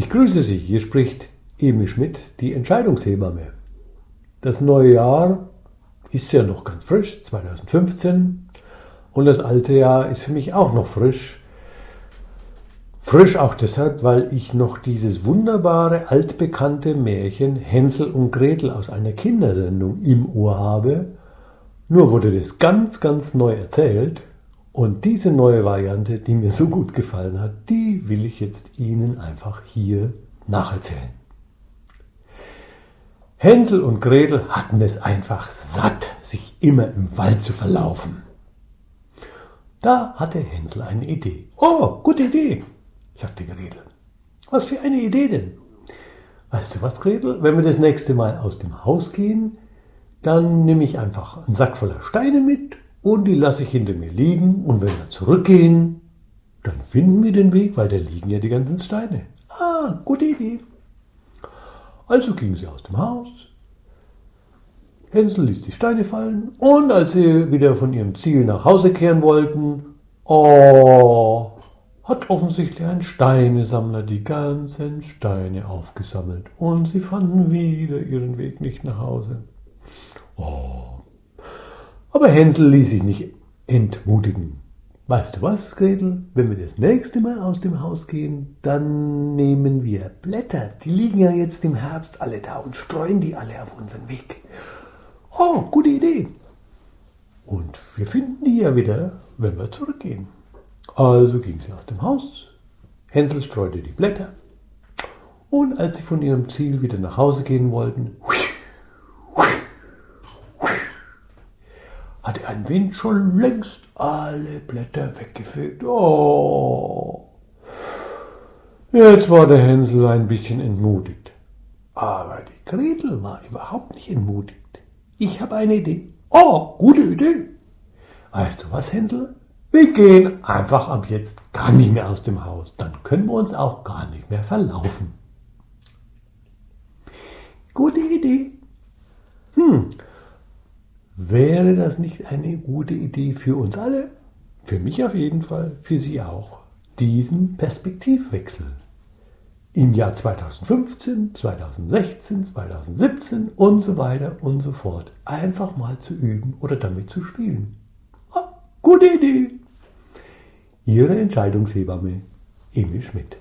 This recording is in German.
Ich grüße Sie, hier spricht Emil Schmidt, die Entscheidungshebamme. Das neue Jahr ist ja noch ganz frisch, 2015, und das alte Jahr ist für mich auch noch frisch. Frisch auch deshalb, weil ich noch dieses wunderbare, altbekannte Märchen Hänsel und Gretel aus einer Kindersendung im Ohr habe. Nur wurde das ganz, ganz neu erzählt und diese neue Variante, die mir so gut gefallen hat, die will ich jetzt Ihnen einfach hier nacherzählen. Hänsel und Gretel hatten es einfach satt, sich immer im Wald zu verlaufen. Da hatte Hänsel eine Idee. Oh, gute Idee, sagte Gretel. Was für eine Idee denn? Weißt du was, Gretel? Wenn wir das nächste Mal aus dem Haus gehen, dann nehme ich einfach einen Sack voller Steine mit und die lasse ich hinter mir liegen und wenn wir zurückgehen, dann finden wir den Weg, weil da liegen ja die ganzen Steine. Ah, gute Idee. Also gingen sie aus dem Haus. Hänsel ließ die Steine fallen und als sie wieder von ihrem Ziel nach Hause kehren wollten, oh, hat offensichtlich ein Steinesammler die ganzen Steine aufgesammelt und sie fanden wieder ihren Weg nicht nach Hause. Oh, aber Hänsel ließ sich nicht entmutigen. Weißt du was, Gretel? Wenn wir das nächste Mal aus dem Haus gehen, dann nehmen wir Blätter. Die liegen ja jetzt im Herbst alle da und streuen die alle auf unseren Weg. Oh, gute Idee. Und wir finden die ja wieder, wenn wir zurückgehen. Also ging sie aus dem Haus. Hänsel streute die Blätter. Und als sie von ihrem Ziel wieder nach Hause gehen wollten, hatte ein Wind schon längst alle Blätter weggefegt. Oh. Jetzt war der Hänsel ein bisschen entmutigt. Aber die Gretel war überhaupt nicht entmutigt. Ich habe eine Idee. Oh, gute Idee. Weißt du was, Hänsel? Wir gehen einfach ab jetzt gar nicht mehr aus dem Haus. Dann können wir uns auch gar nicht mehr verlaufen. Gute Idee. Wäre das nicht eine gute Idee für uns alle? Für mich auf jeden Fall, für Sie auch. Diesen Perspektivwechsel. Im Jahr 2015, 2016, 2017 und so weiter und so fort. Einfach mal zu üben oder damit zu spielen. Ah, gute Idee. Ihre Entscheidungshebamme, Emil Schmidt.